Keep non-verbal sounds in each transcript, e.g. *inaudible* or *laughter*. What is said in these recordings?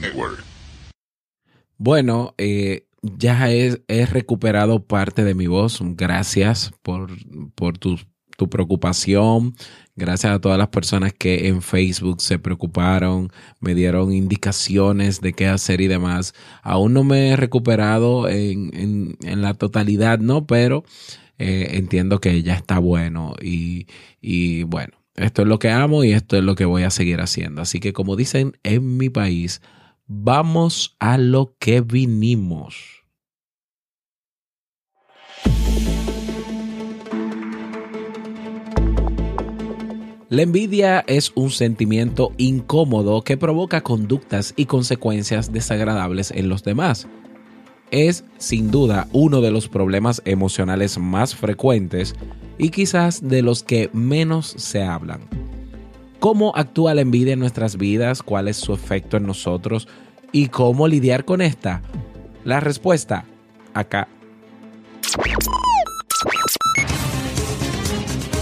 Network. Bueno, eh, ya he, recuperado parte de mi voz. Gracias por, por tu, tu, preocupación. Gracias a todas las personas que en Facebook se preocuparon, me dieron indicaciones de qué hacer y demás. Aún no me he recuperado en, en, en la totalidad, ¿no? Pero eh, entiendo que ya está bueno y, y bueno, esto es lo que amo y esto es lo que voy a seguir haciendo. Así que como dicen en mi país, vamos a lo que vinimos. La envidia es un sentimiento incómodo que provoca conductas y consecuencias desagradables en los demás. Es sin duda uno de los problemas emocionales más frecuentes y quizás de los que menos se hablan. ¿Cómo actúa la envidia en nuestras vidas? ¿Cuál es su efecto en nosotros? ¿Y cómo lidiar con esta? La respuesta, acá.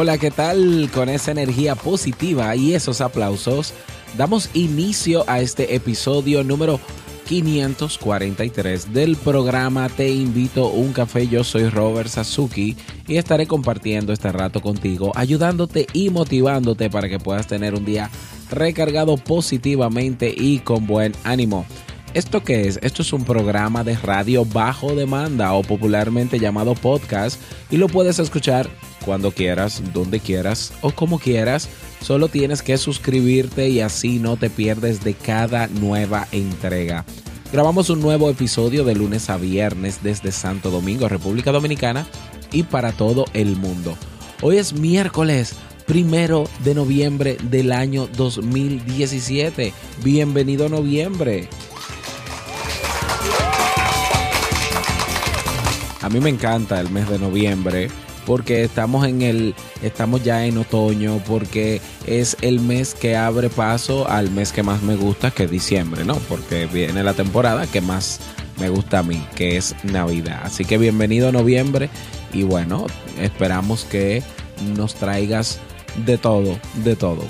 Hola, ¿qué tal? Con esa energía positiva y esos aplausos, damos inicio a este episodio número 543 del programa Te invito a un café. Yo soy Robert Sasuki y estaré compartiendo este rato contigo, ayudándote y motivándote para que puedas tener un día recargado positivamente y con buen ánimo. ¿Esto qué es? Esto es un programa de radio bajo demanda o popularmente llamado podcast y lo puedes escuchar cuando quieras, donde quieras o como quieras. Solo tienes que suscribirte y así no te pierdes de cada nueva entrega. Grabamos un nuevo episodio de lunes a viernes desde Santo Domingo, República Dominicana y para todo el mundo. Hoy es miércoles primero de noviembre del año 2017. Bienvenido noviembre. A mí me encanta el mes de noviembre porque estamos en el estamos ya en otoño porque es el mes que abre paso al mes que más me gusta que es diciembre, ¿no? Porque viene la temporada que más me gusta a mí, que es Navidad. Así que bienvenido noviembre y bueno, esperamos que nos traigas de todo, de todo.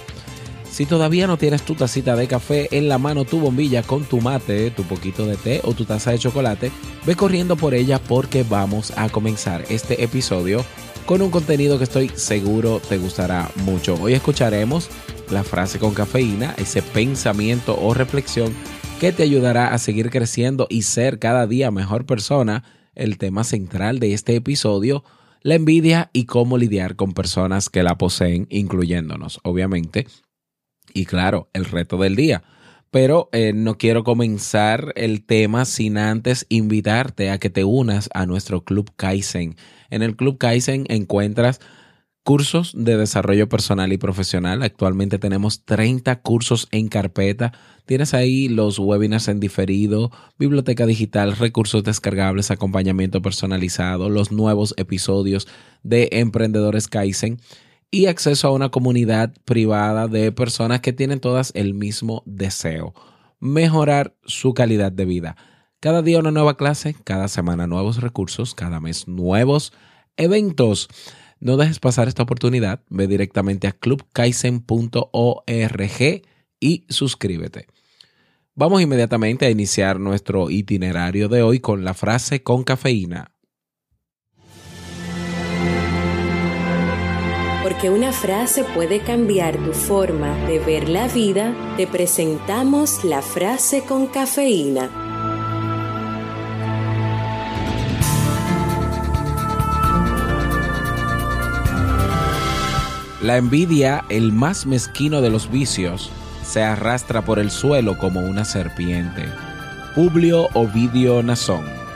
Si todavía no tienes tu tacita de café en la mano, tu bombilla con tu mate, tu poquito de té o tu taza de chocolate, ve corriendo por ella porque vamos a comenzar este episodio con un contenido que estoy seguro te gustará mucho. Hoy escucharemos la frase con cafeína, ese pensamiento o reflexión que te ayudará a seguir creciendo y ser cada día mejor persona. El tema central de este episodio, la envidia y cómo lidiar con personas que la poseen, incluyéndonos, obviamente y claro, el reto del día. Pero eh, no quiero comenzar el tema sin antes invitarte a que te unas a nuestro Club Kaizen. En el Club Kaizen encuentras cursos de desarrollo personal y profesional. Actualmente tenemos 30 cursos en carpeta. Tienes ahí los webinars en diferido, biblioteca digital, recursos descargables, acompañamiento personalizado, los nuevos episodios de Emprendedores Kaizen y acceso a una comunidad privada de personas que tienen todas el mismo deseo, mejorar su calidad de vida. Cada día una nueva clase, cada semana nuevos recursos, cada mes nuevos eventos. No dejes pasar esta oportunidad, ve directamente a clubkaisen.org y suscríbete. Vamos inmediatamente a iniciar nuestro itinerario de hoy con la frase con cafeína. Porque una frase puede cambiar tu forma de ver la vida, te presentamos la frase con cafeína. La envidia, el más mezquino de los vicios, se arrastra por el suelo como una serpiente. Publio Ovidio Nazón.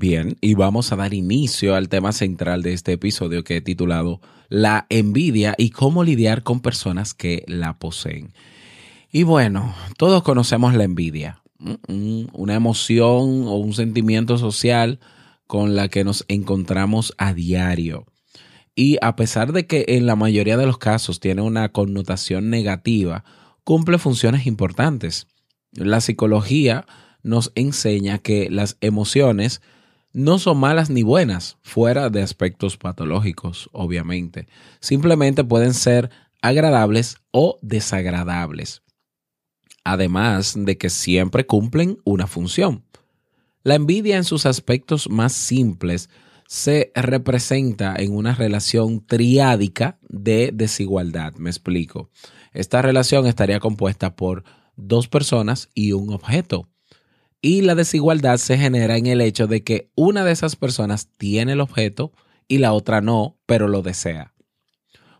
Bien, y vamos a dar inicio al tema central de este episodio que he titulado La envidia y cómo lidiar con personas que la poseen. Y bueno, todos conocemos la envidia, una emoción o un sentimiento social con la que nos encontramos a diario. Y a pesar de que en la mayoría de los casos tiene una connotación negativa, cumple funciones importantes. La psicología nos enseña que las emociones no son malas ni buenas, fuera de aspectos patológicos, obviamente. Simplemente pueden ser agradables o desagradables. Además de que siempre cumplen una función. La envidia en sus aspectos más simples se representa en una relación triádica de desigualdad. Me explico. Esta relación estaría compuesta por dos personas y un objeto. Y la desigualdad se genera en el hecho de que una de esas personas tiene el objeto y la otra no, pero lo desea.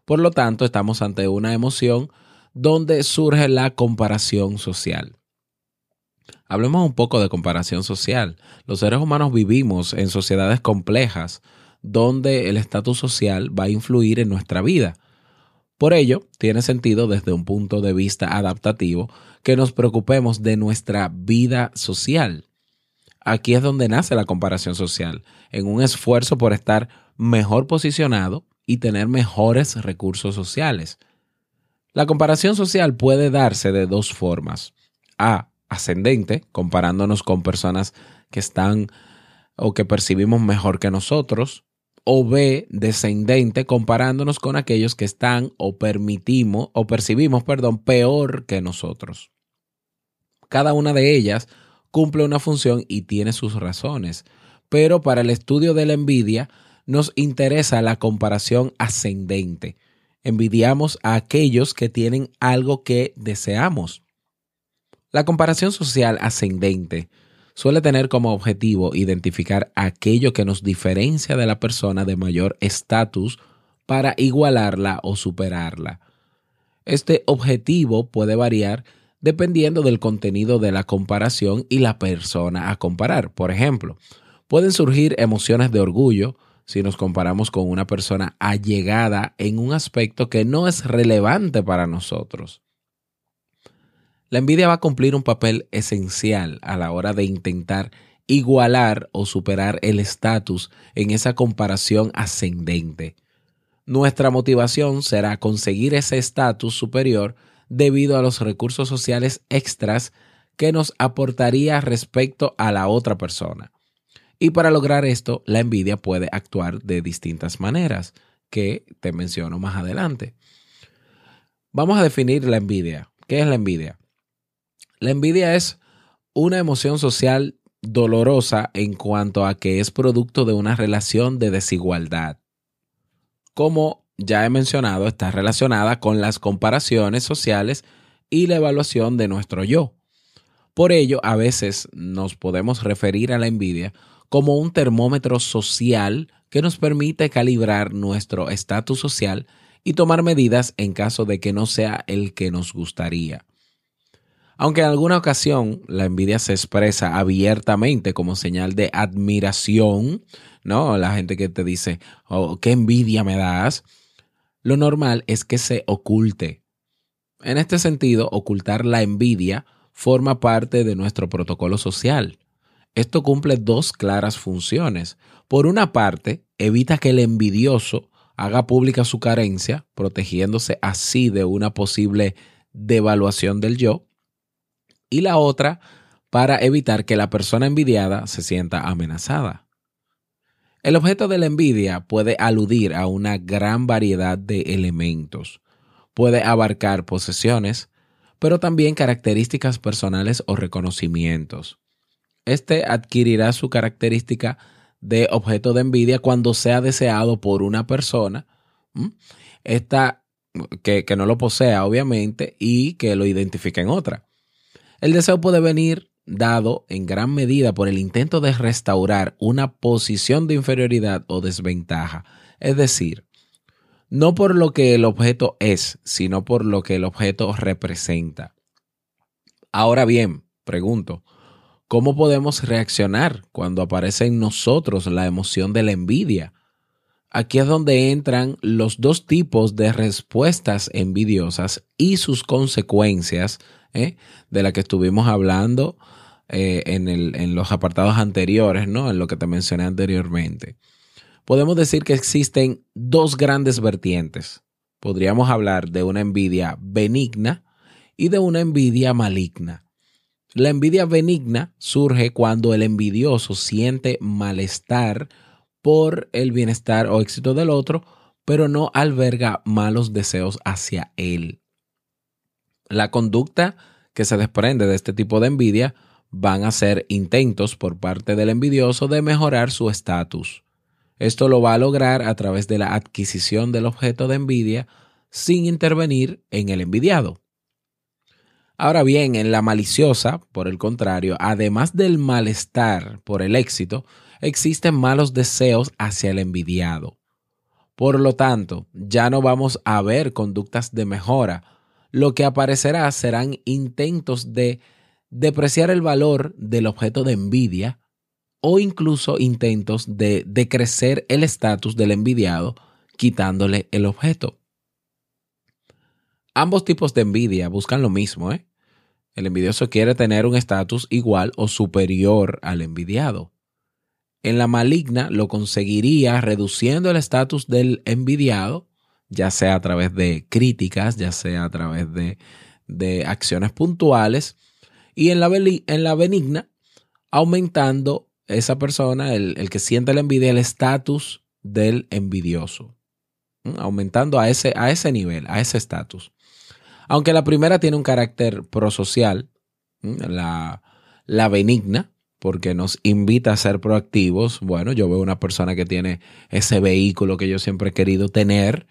Por lo tanto, estamos ante una emoción donde surge la comparación social. Hablemos un poco de comparación social. Los seres humanos vivimos en sociedades complejas donde el estatus social va a influir en nuestra vida. Por ello, tiene sentido desde un punto de vista adaptativo que nos preocupemos de nuestra vida social. Aquí es donde nace la comparación social, en un esfuerzo por estar mejor posicionado y tener mejores recursos sociales. La comparación social puede darse de dos formas. A, ascendente, comparándonos con personas que están o que percibimos mejor que nosotros, o B, descendente, comparándonos con aquellos que están o permitimos o percibimos, perdón, peor que nosotros. Cada una de ellas cumple una función y tiene sus razones, pero para el estudio de la envidia nos interesa la comparación ascendente. Envidiamos a aquellos que tienen algo que deseamos. La comparación social ascendente suele tener como objetivo identificar aquello que nos diferencia de la persona de mayor estatus para igualarla o superarla. Este objetivo puede variar dependiendo del contenido de la comparación y la persona a comparar. Por ejemplo, pueden surgir emociones de orgullo si nos comparamos con una persona allegada en un aspecto que no es relevante para nosotros. La envidia va a cumplir un papel esencial a la hora de intentar igualar o superar el estatus en esa comparación ascendente. Nuestra motivación será conseguir ese estatus superior debido a los recursos sociales extras que nos aportaría respecto a la otra persona. Y para lograr esto, la envidia puede actuar de distintas maneras, que te menciono más adelante. Vamos a definir la envidia. ¿Qué es la envidia? La envidia es una emoción social dolorosa en cuanto a que es producto de una relación de desigualdad. Como ya he mencionado, está relacionada con las comparaciones sociales y la evaluación de nuestro yo. Por ello, a veces nos podemos referir a la envidia como un termómetro social que nos permite calibrar nuestro estatus social y tomar medidas en caso de que no sea el que nos gustaría. Aunque en alguna ocasión la envidia se expresa abiertamente como señal de admiración, ¿no? La gente que te dice, oh, qué envidia me das. Lo normal es que se oculte. En este sentido, ocultar la envidia forma parte de nuestro protocolo social. Esto cumple dos claras funciones. Por una parte, evita que el envidioso haga pública su carencia, protegiéndose así de una posible devaluación del yo y la otra para evitar que la persona envidiada se sienta amenazada. El objeto de la envidia puede aludir a una gran variedad de elementos. Puede abarcar posesiones, pero también características personales o reconocimientos. Este adquirirá su característica de objeto de envidia cuando sea deseado por una persona, que, que no lo posea obviamente y que lo identifique en otra. El deseo puede venir dado en gran medida por el intento de restaurar una posición de inferioridad o desventaja. Es decir, no por lo que el objeto es, sino por lo que el objeto representa. Ahora bien, pregunto, ¿cómo podemos reaccionar cuando aparece en nosotros la emoción de la envidia? Aquí es donde entran los dos tipos de respuestas envidiosas y sus consecuencias, ¿eh? de la que estuvimos hablando eh, en, en los apartados anteriores, ¿no? En lo que te mencioné anteriormente. Podemos decir que existen dos grandes vertientes. Podríamos hablar de una envidia benigna y de una envidia maligna. La envidia benigna surge cuando el envidioso siente malestar por el bienestar o éxito del otro, pero no alberga malos deseos hacia él. La conducta que se desprende de este tipo de envidia van a ser intentos por parte del envidioso de mejorar su estatus. Esto lo va a lograr a través de la adquisición del objeto de envidia sin intervenir en el envidiado. Ahora bien, en la maliciosa, por el contrario, además del malestar por el éxito, existen malos deseos hacia el envidiado. Por lo tanto, ya no vamos a ver conductas de mejora. Lo que aparecerá serán intentos de depreciar el valor del objeto de envidia o incluso intentos de decrecer el estatus del envidiado quitándole el objeto. Ambos tipos de envidia buscan lo mismo, ¿eh? El envidioso quiere tener un estatus igual o superior al envidiado. En la maligna lo conseguiría reduciendo el estatus del envidiado, ya sea a través de críticas, ya sea a través de, acciones puntuales, y en la, en la benigna aumentando esa persona, el, el que siente la envidia, el estatus del envidioso, aumentando a ese, a ese nivel, a ese estatus. Aunque la primera tiene un carácter prosocial, la, la benigna, porque nos invita a ser proactivos. Bueno, yo veo una persona que tiene ese vehículo que yo siempre he querido tener,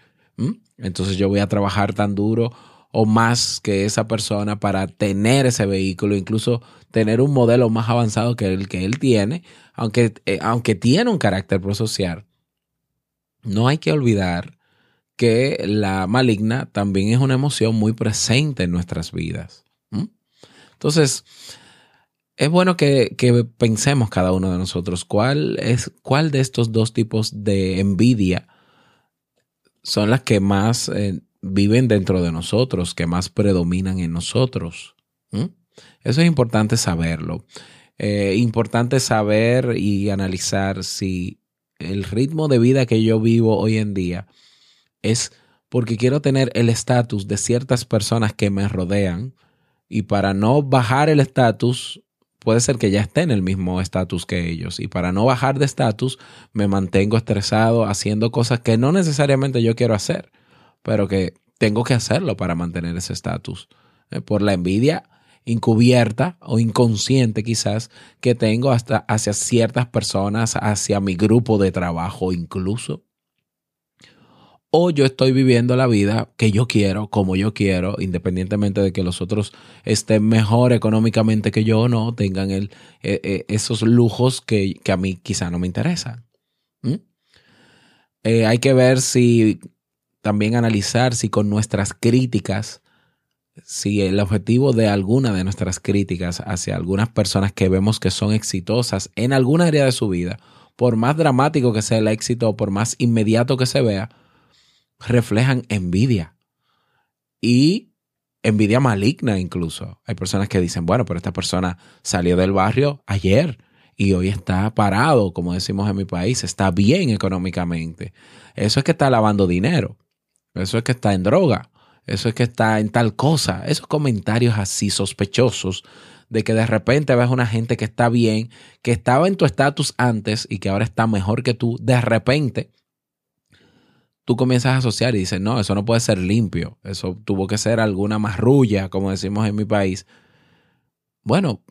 entonces yo voy a trabajar tan duro o más que esa persona para tener ese vehículo, incluso tener un modelo más avanzado que el que él tiene, aunque, eh, aunque tiene un carácter prosocial. No hay que olvidar que la maligna también es una emoción muy presente en nuestras vidas. Entonces, es bueno que, pensemos cada uno de nosotros cuál es cuál de estos dos tipos de envidia son las que más eh, viven dentro de nosotros, que más predominan en nosotros. Eso es importante saberlo. Eh, importante saber y analizar si el ritmo de vida que yo vivo hoy en día es porque quiero tener el estatus de ciertas personas que me rodean y para no bajar el estatus, puede ser que ya esté en el mismo estatus que ellos y para no bajar de estatus me mantengo estresado haciendo cosas que no necesariamente yo quiero hacer, pero que tengo que hacerlo para mantener ese estatus. Eh, por la envidia encubierta o inconsciente quizás que tengo hasta hacia ciertas personas, hacia mi grupo de trabajo incluso o yo estoy viviendo la vida que yo quiero, como yo quiero, independientemente de que los otros estén mejor económicamente que yo o no, tengan eh, eh, esos lujos que, a mí quizá no me interesan. Eh, hay que ver si, también analizar si con nuestras críticas, si el objetivo de alguna de nuestras críticas hacia algunas personas que vemos que son exitosas en alguna área de su vida, por más dramático que sea el éxito o por más inmediato que se vea, reflejan envidia y envidia maligna incluso. Hay personas que dicen, bueno, pero esta persona salió del barrio ayer y hoy está parado, como decimos en mi país, está bien económicamente. Eso es que está lavando dinero, eso es que está en droga, eso es que está en tal cosa. Esos comentarios así sospechosos de que de repente ves una gente que está bien, que estaba en tu estatus antes y que ahora está mejor que tú, de repente tú comienzas a asociar y dices, no, eso no puede ser limpio, eso tuvo que ser alguna marrulla, como decimos en mi país. Bueno,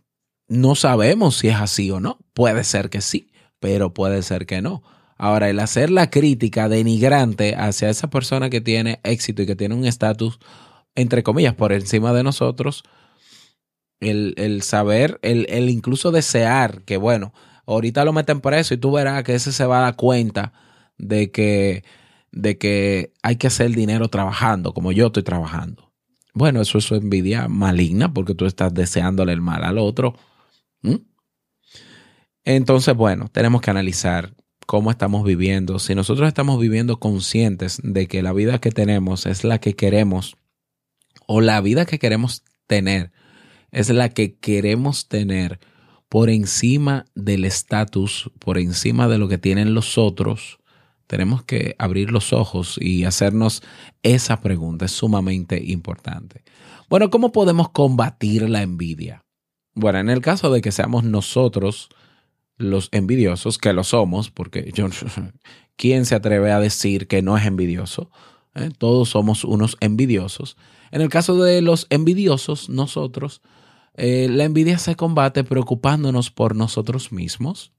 no sabemos si es así o no. Puede ser que sí, pero puede ser que no. Ahora, el hacer la crítica denigrante hacia esa persona que tiene éxito y que tiene un estatus, entre comillas, por encima de nosotros, El, el saber, el, el incluso desear que, bueno, ahorita lo meten preso y tú verás que ese se va a dar cuenta de que, de que hay que hacer dinero trabajando, como yo estoy trabajando. Bueno, eso es envidia maligna porque tú estás deseándole el mal al otro. Entonces, bueno, tenemos que analizar cómo estamos viviendo. Si nosotros estamos viviendo conscientes de que la vida que tenemos es la que queremos o la vida que queremos tener es la que queremos tener por encima del estatus, por encima de lo que tienen los otros, tenemos que abrir los ojos y hacernos esa pregunta. Es sumamente importante. Bueno, ¿cómo podemos combatir la envidia? Bueno, en el caso de que seamos nosotros los envidiosos, que lo somos, porque yo, *laughs* ¿quién se atreve a decir que no es envidioso? ¿Eh? Todos somos unos envidiosos. En el caso de los envidiosos, nosotros, eh, la envidia se combate preocupándonos por nosotros mismos,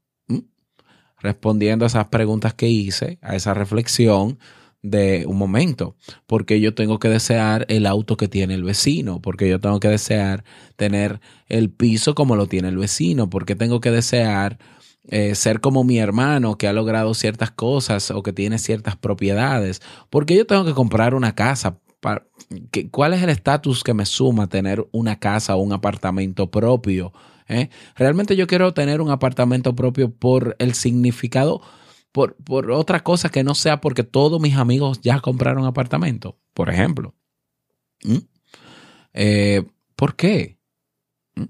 respondiendo a esas preguntas que hice, a esa reflexión de un momento, porque yo tengo que desear el auto que tiene el vecino, porque yo tengo que desear tener el piso como lo tiene el vecino, porque tengo que desear eh, ser como mi hermano que ha logrado ciertas cosas o que tiene ciertas propiedades, porque yo tengo que comprar una casa. ¿Cuál es el estatus que me suma tener una casa o un apartamento propio? ¿Eh? Realmente yo quiero tener un apartamento propio por el significado, por, por otra cosa que no sea porque todos mis amigos ya compraron apartamento, por ejemplo. ¿Mm? Eh, ¿Por qué? ¿Mm?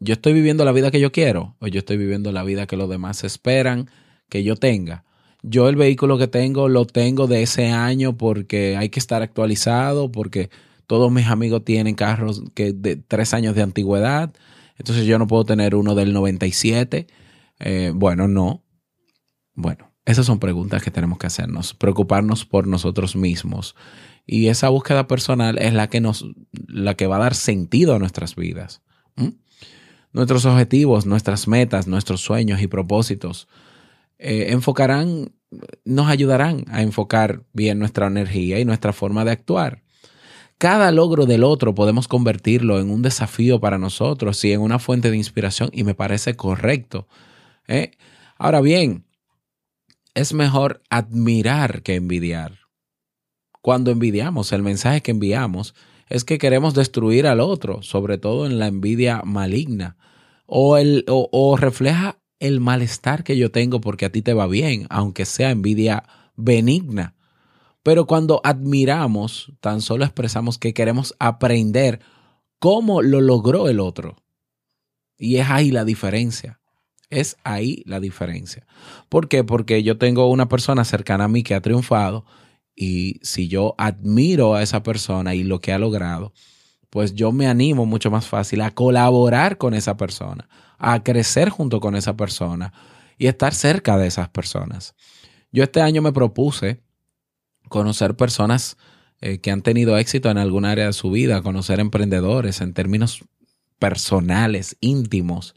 ¿Yo estoy viviendo la vida que yo quiero o yo estoy viviendo la vida que los demás esperan que yo tenga? Yo el vehículo que tengo lo tengo de ese año porque hay que estar actualizado, porque todos mis amigos tienen carros que de tres años de antigüedad. Entonces yo no puedo tener uno del 97. Eh, bueno, no. Bueno, esas son preguntas que tenemos que hacernos, preocuparnos por nosotros mismos. Y esa búsqueda personal es la que nos, la que va a dar sentido a nuestras vidas. Nuestros objetivos, nuestras metas, nuestros sueños y propósitos eh, enfocarán, nos ayudarán a enfocar bien nuestra energía y nuestra forma de actuar. Cada logro del otro podemos convertirlo en un desafío para nosotros y en una fuente de inspiración y me parece correcto. ¿eh? Ahora bien, es mejor admirar que envidiar. Cuando envidiamos, el mensaje que enviamos es que queremos destruir al otro, sobre todo en la envidia maligna, o, el, o refleja el malestar que yo tengo porque a ti te va bien, aunque sea envidia benigna. Pero cuando admiramos, tan solo expresamos que queremos aprender cómo lo logró el otro. Y es ahí la diferencia. Es ahí la diferencia. ¿Por qué? Porque yo tengo una persona cercana a mí que ha triunfado y si yo admiro a esa persona y lo que ha logrado, pues yo me animo mucho más fácil a colaborar con esa persona, a crecer junto con esa persona y estar cerca de esas personas. Yo este año me propuse conocer personas eh, que han tenido éxito en algún área de su vida, conocer emprendedores en términos personales, íntimos.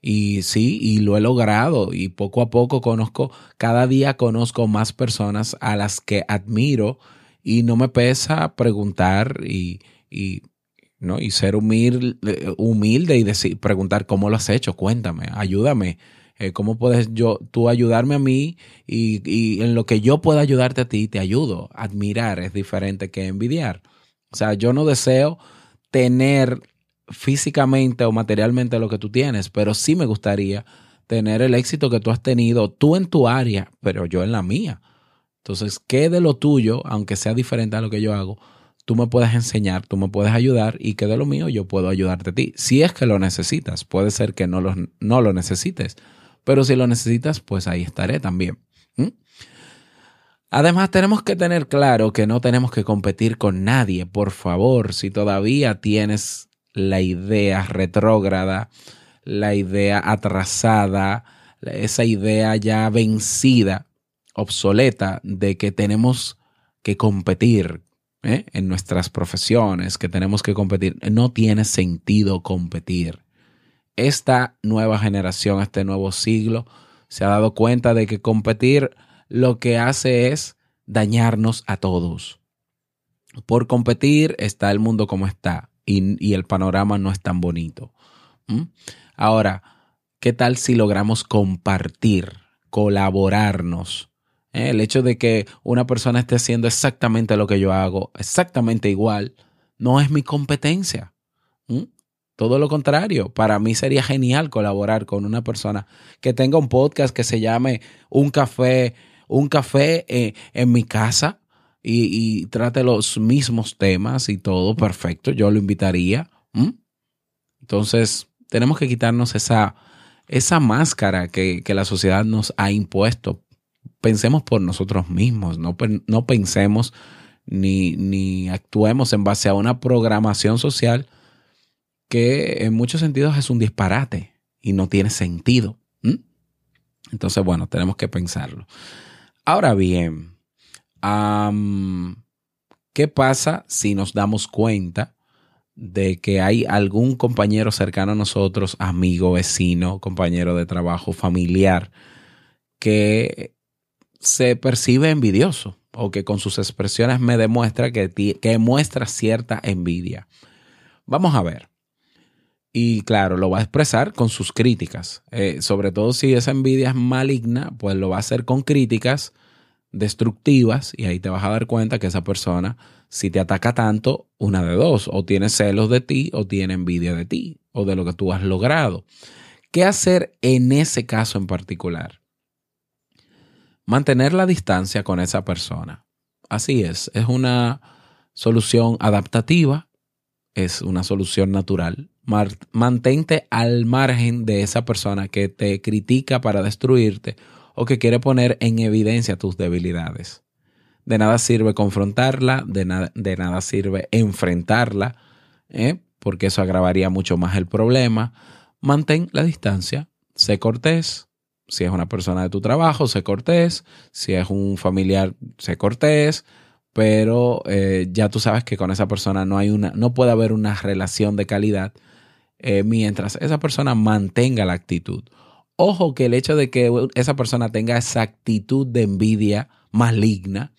Y sí, y lo he logrado y poco a poco conozco, cada día conozco más personas a las que admiro y no me pesa preguntar y, y, ¿no? y ser humilde, humilde y decir, preguntar cómo lo has hecho, cuéntame, ayúdame, eh, ¿Cómo puedes yo, tú ayudarme a mí y, en lo que yo pueda ayudarte a ti, te ayudo? Admirar es diferente que envidiar. O sea, yo no deseo tener físicamente o materialmente lo que tú tienes, pero sí me gustaría tener el éxito que tú has tenido, tú en tu área, pero yo en la mía. Entonces, ¿qué de lo tuyo, aunque sea diferente a lo que yo hago, tú me puedes enseñar, tú me puedes ayudar y que de lo mío yo puedo ayudarte a ti? Si es que lo necesitas, puede ser que no lo, no lo necesites, pero si lo necesitas, pues ahí estaré también. Además, tenemos que tener claro que no tenemos que competir con nadie. Por favor, si todavía tienes la idea retrógrada, la idea atrasada, esa idea ya vencida, obsoleta, de que tenemos que competir ¿eh? en nuestras profesiones, que tenemos que competir, no tiene sentido competir esta nueva generación, este nuevo siglo, se ha dado cuenta de que competir lo que hace es dañarnos a todos. Por competir está el mundo como está y, el panorama no es tan bonito. Ahora, ¿qué tal si logramos compartir, colaborarnos? ¿Eh? El hecho de que una persona esté haciendo exactamente lo que yo hago, exactamente igual, no es mi competencia. Todo lo contrario, para mí sería genial colaborar con una persona que tenga un podcast que se llame Un café, un café eh, en mi casa y, trate los mismos temas y todo, perfecto, yo lo invitaría. Entonces, tenemos que quitarnos esa, esa máscara que, la sociedad nos ha impuesto. Pensemos por nosotros mismos, no, no pensemos ni, ni actuemos en base a una programación social que en muchos sentidos es un disparate y no tiene sentido. Entonces, bueno, tenemos que pensarlo. Ahora bien, ¿qué pasa si nos damos cuenta de que hay algún compañero cercano a nosotros, amigo, vecino, compañero de trabajo, familiar, que se percibe envidioso o que con sus expresiones me demuestra que, que muestra cierta envidia? Vamos a ver. Y claro, lo va a expresar con sus críticas. Eh, sobre todo si esa envidia es maligna, pues lo va a hacer con críticas destructivas y ahí te vas a dar cuenta que esa persona, si te ataca tanto, una de dos, o tiene celos de ti o tiene envidia de ti o de lo que tú has logrado. ¿Qué hacer en ese caso en particular? Mantener la distancia con esa persona. Así es, es una solución adaptativa, es una solución natural mantente al margen de esa persona que te critica para destruirte o que quiere poner en evidencia tus debilidades. De nada sirve confrontarla, de, de nada sirve enfrentarla, ¿eh? porque eso agravaría mucho más el problema. Mantén la distancia, sé cortés. Si es una persona de tu trabajo, sé cortés. Si es un familiar, sé cortés pero eh, ya tú sabes que con esa persona no hay una, no puede haber una relación de calidad eh, mientras esa persona mantenga la actitud. Ojo que el hecho de que esa persona tenga esa actitud de envidia maligna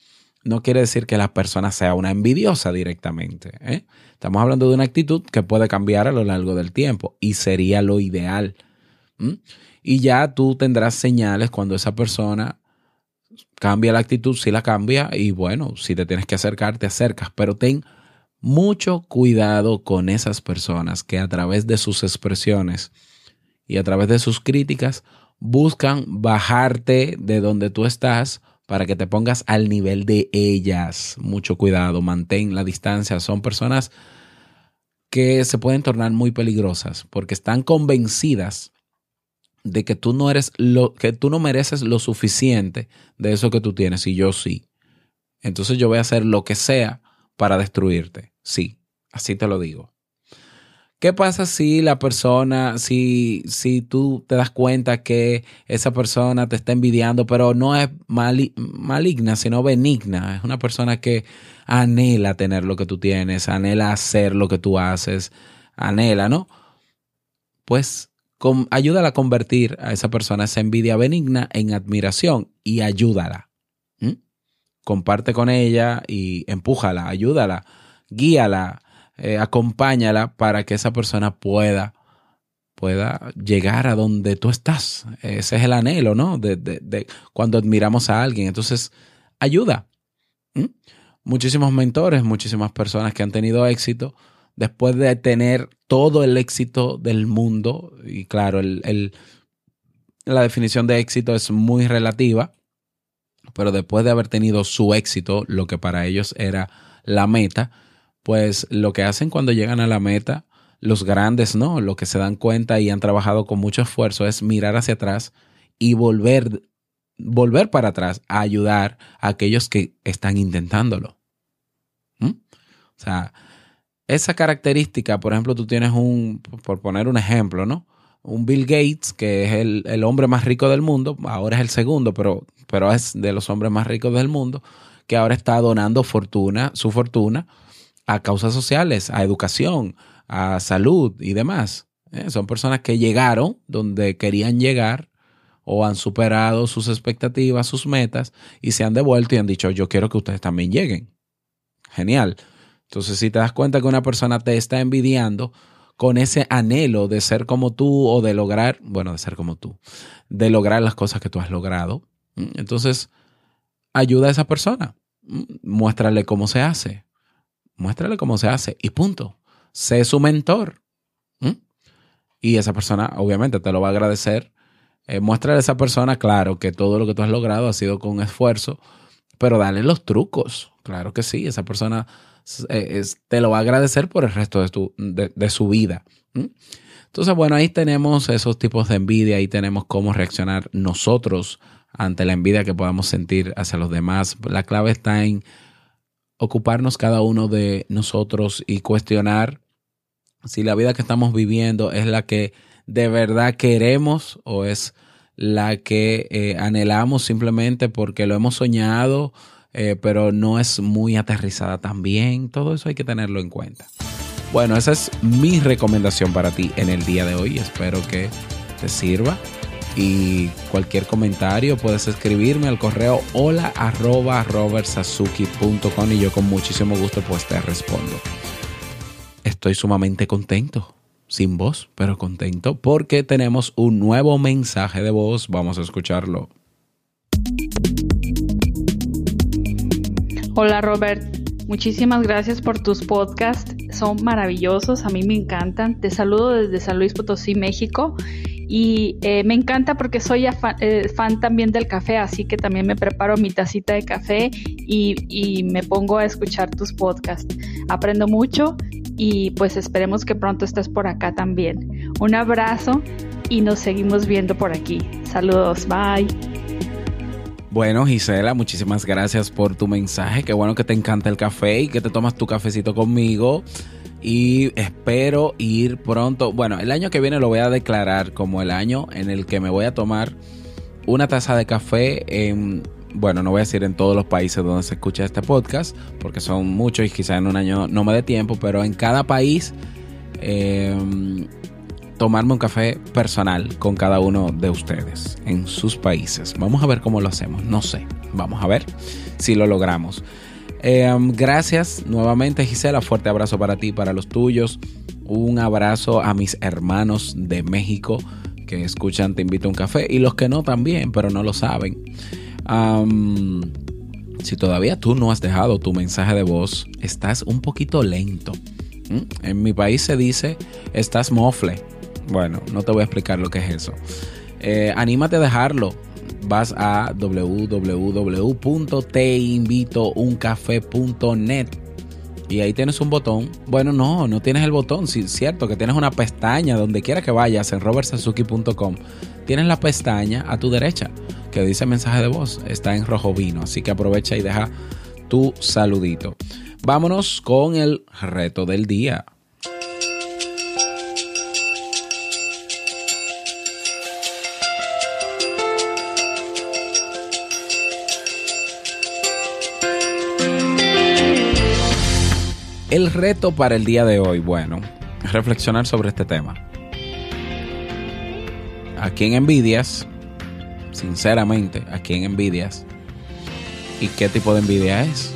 no quiere decir que la persona sea una envidiosa directamente. ¿eh? Estamos hablando de una actitud que puede cambiar a lo largo del tiempo y sería lo ideal. Y ya tú tendrás señales cuando esa persona cambia la actitud, si la cambia, y bueno, si te tienes que acercar, te acercas, pero ten mucho cuidado con esas personas que a través de sus expresiones y a través de sus críticas buscan bajarte de donde tú estás para que te pongas al nivel de ellas. Mucho cuidado, mantén la distancia. Son personas que se pueden tornar muy peligrosas porque están convencidas de que tú no eres lo que tú no mereces lo suficiente de eso que tú tienes y yo sí. Entonces yo voy a hacer lo que sea para destruirte. Sí, así te lo digo. ¿Qué pasa si la persona, si, si tú te das cuenta que esa persona te está envidiando, pero no es maligna, sino benigna? Es una persona que anhela tener lo que tú tienes, anhela hacer lo que tú haces, anhela, ¿no? Pues ayúdala a convertir a esa persona, esa envidia benigna, en admiración y ayúdala comparte con ella y empújala, ayúdala, guíala, eh, acompáñala para que esa persona pueda, pueda llegar a donde tú estás. Ese es el anhelo, ¿no? De, cuando admiramos a alguien. Entonces, ayuda. Muchísimos mentores, muchísimas personas que han tenido éxito, después de tener todo el éxito del mundo, y claro, el, la definición de éxito es muy relativa, pero después de haber tenido su éxito, lo que para ellos era la meta, pues lo que hacen cuando llegan a la meta, los grandes no, lo que se dan cuenta y han trabajado con mucho esfuerzo es mirar hacia atrás y volver, volver para atrás a ayudar a aquellos que están intentándolo. ¿Mm? O sea, esa característica, por ejemplo, tú tienes un, por poner un ejemplo, ¿no? un Bill Gates, que es el, hombre más rico del mundo, ahora es el segundo, pero, pero es de los hombres más ricos del mundo, que ahora está donando fortuna, su fortuna a causas sociales, a educación, a salud y demás. Eh, son personas que llegaron donde querían llegar o han superado sus expectativas, sus metas y se han devuelto y han dicho, yo quiero que ustedes también lleguen. Genial. Entonces, si te das cuenta que una persona te está envidiando con ese anhelo de ser como tú o de lograr, bueno, de ser como tú, de lograr las cosas que tú has logrado, entonces ayuda a esa persona. Muéstrale cómo se hace. Muéstrale cómo se hace y punto. Sé su mentor. Y esa persona obviamente te lo va a agradecer. Eh, muéstrale a esa persona, claro, que todo lo que tú has logrado ha sido con esfuerzo, pero dale los trucos. Claro que sí, esa persona eh, te lo va a agradecer por el resto de, de, su vida. Entonces, bueno, ahí tenemos esos tipos de envidia, ahí tenemos cómo reaccionar nosotros ante la envidia que podamos sentir hacia los demás. La clave está en ocuparnos cada uno de nosotros y cuestionar si la vida que estamos viviendo es la que de verdad queremos o es la que eh, anhelamos simplemente porque lo hemos soñado eh, pero no es muy aterrizada también. Todo eso hay que tenerlo en cuenta. Bueno, esa es mi recomendación para ti en el día de hoy. Espero que te sirva. Y cualquier comentario puedes escribirme al correo hola arroba robertsazuki.com y yo con muchísimo gusto pues te respondo. Estoy sumamente contento, sin voz, pero contento porque tenemos un nuevo mensaje de voz. Vamos a escucharlo. Hola Robert, muchísimas gracias por tus podcasts, son maravillosos, a mí me encantan. Te saludo desde San Luis Potosí, México. Y eh, me encanta porque soy eh, fan, también del café, así que también me preparo mi tacita de café y, y me pongo a escuchar tus podcasts. Aprendo mucho y pues esperemos que pronto estés por acá también. Un abrazo y nos seguimos viendo por aquí. Saludos, bye. Bueno, Gisela, muchísimas gracias por tu mensaje. Qué bueno que te encanta el café y que te tomas tu cafecito conmigo. Y espero ir pronto. Bueno, el año que viene lo voy a declarar como el año en el que me voy a tomar una taza de café en, bueno, no voy a decir en todos los países donde se escucha este podcast, porque son muchos y quizá en un año no me dé tiempo, pero en cada país eh, tomarme un café personal con cada uno de ustedes en sus países. Vamos a ver cómo lo hacemos, no sé, vamos a ver si lo logramos. Em, gracias nuevamente Gisela, fuerte abrazo para ti, para los tuyos. Un abrazo a mis hermanos de México que escuchan Te invito a un café y los que no también, pero no lo saben. si todavía tú no has dejado tu mensaje de voz, estás un poquito lento. En mi país se dice, estás mofle. Bueno, no te voy a explicar lo que es eso. Eh, anímate a dejarlo. Vas a www.teinvitouncafé.net y ahí tienes un botón. Bueno, no, no tienes el botón. Sí, cierto que tienes una pestaña donde quiera que vayas en robertsazuki.com. Tienes la pestaña a tu derecha que dice mensaje de voz. Está en rojo vino. Así que aprovecha y deja tu saludito. Vámonos con el reto del día. El reto para el día de hoy, bueno, reflexionar sobre este tema. ¿A quién envidias? Sinceramente, ¿a quién envidias? ¿Y qué tipo de envidia es?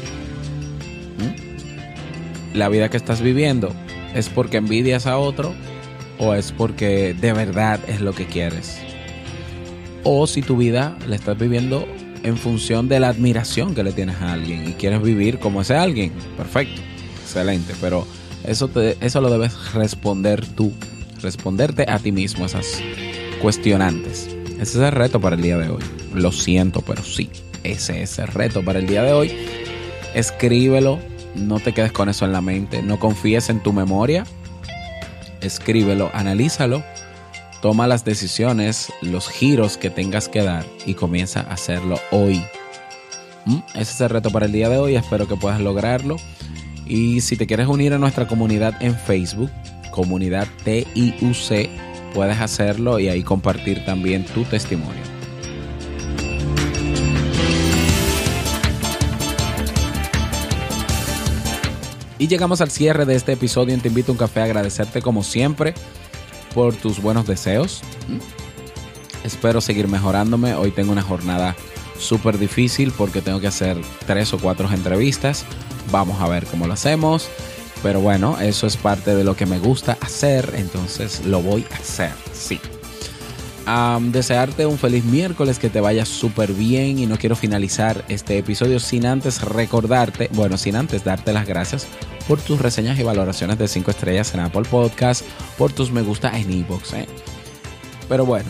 ¿Mm? ¿La vida que estás viviendo es porque envidias a otro o es porque de verdad es lo que quieres? O si tu vida la estás viviendo en función de la admiración que le tienes a alguien y quieres vivir como ese alguien, perfecto excelente, pero eso, eso lo debes responder tú, responderte a ti mismo esas cuestionantes. Ese es el reto para el día de hoy. Lo siento, pero sí, ese es el reto para el día de hoy. Escríbelo, no te quedes con eso en la mente, no confíes en tu memoria. Escríbelo, analízalo, toma las decisiones, los giros que tengas que dar y comienza a hacerlo hoy. ¿Mm? Ese es el reto para el día de hoy, espero que puedas lograrlo. Y si te quieres unir a nuestra comunidad en Facebook, comunidad TIUC, puedes hacerlo y ahí compartir también tu testimonio. Y llegamos al cierre de este episodio Te invito a un café a agradecerte como siempre por tus buenos deseos. Espero seguir mejorándome. Hoy tengo una jornada súper difícil porque tengo que hacer tres o cuatro entrevistas. Vamos a ver cómo lo hacemos. Pero bueno, eso es parte de lo que me gusta hacer, entonces lo voy a hacer, sí. desearte un feliz miércoles, que te vaya súper bien y no quiero finalizar este episodio sin antes recordarte, bueno, sin antes darte las gracias por tus reseñas y valoraciones de 5 estrellas en Apple Podcast, por tus me gusta en iVoox. ¿eh? Pero bueno,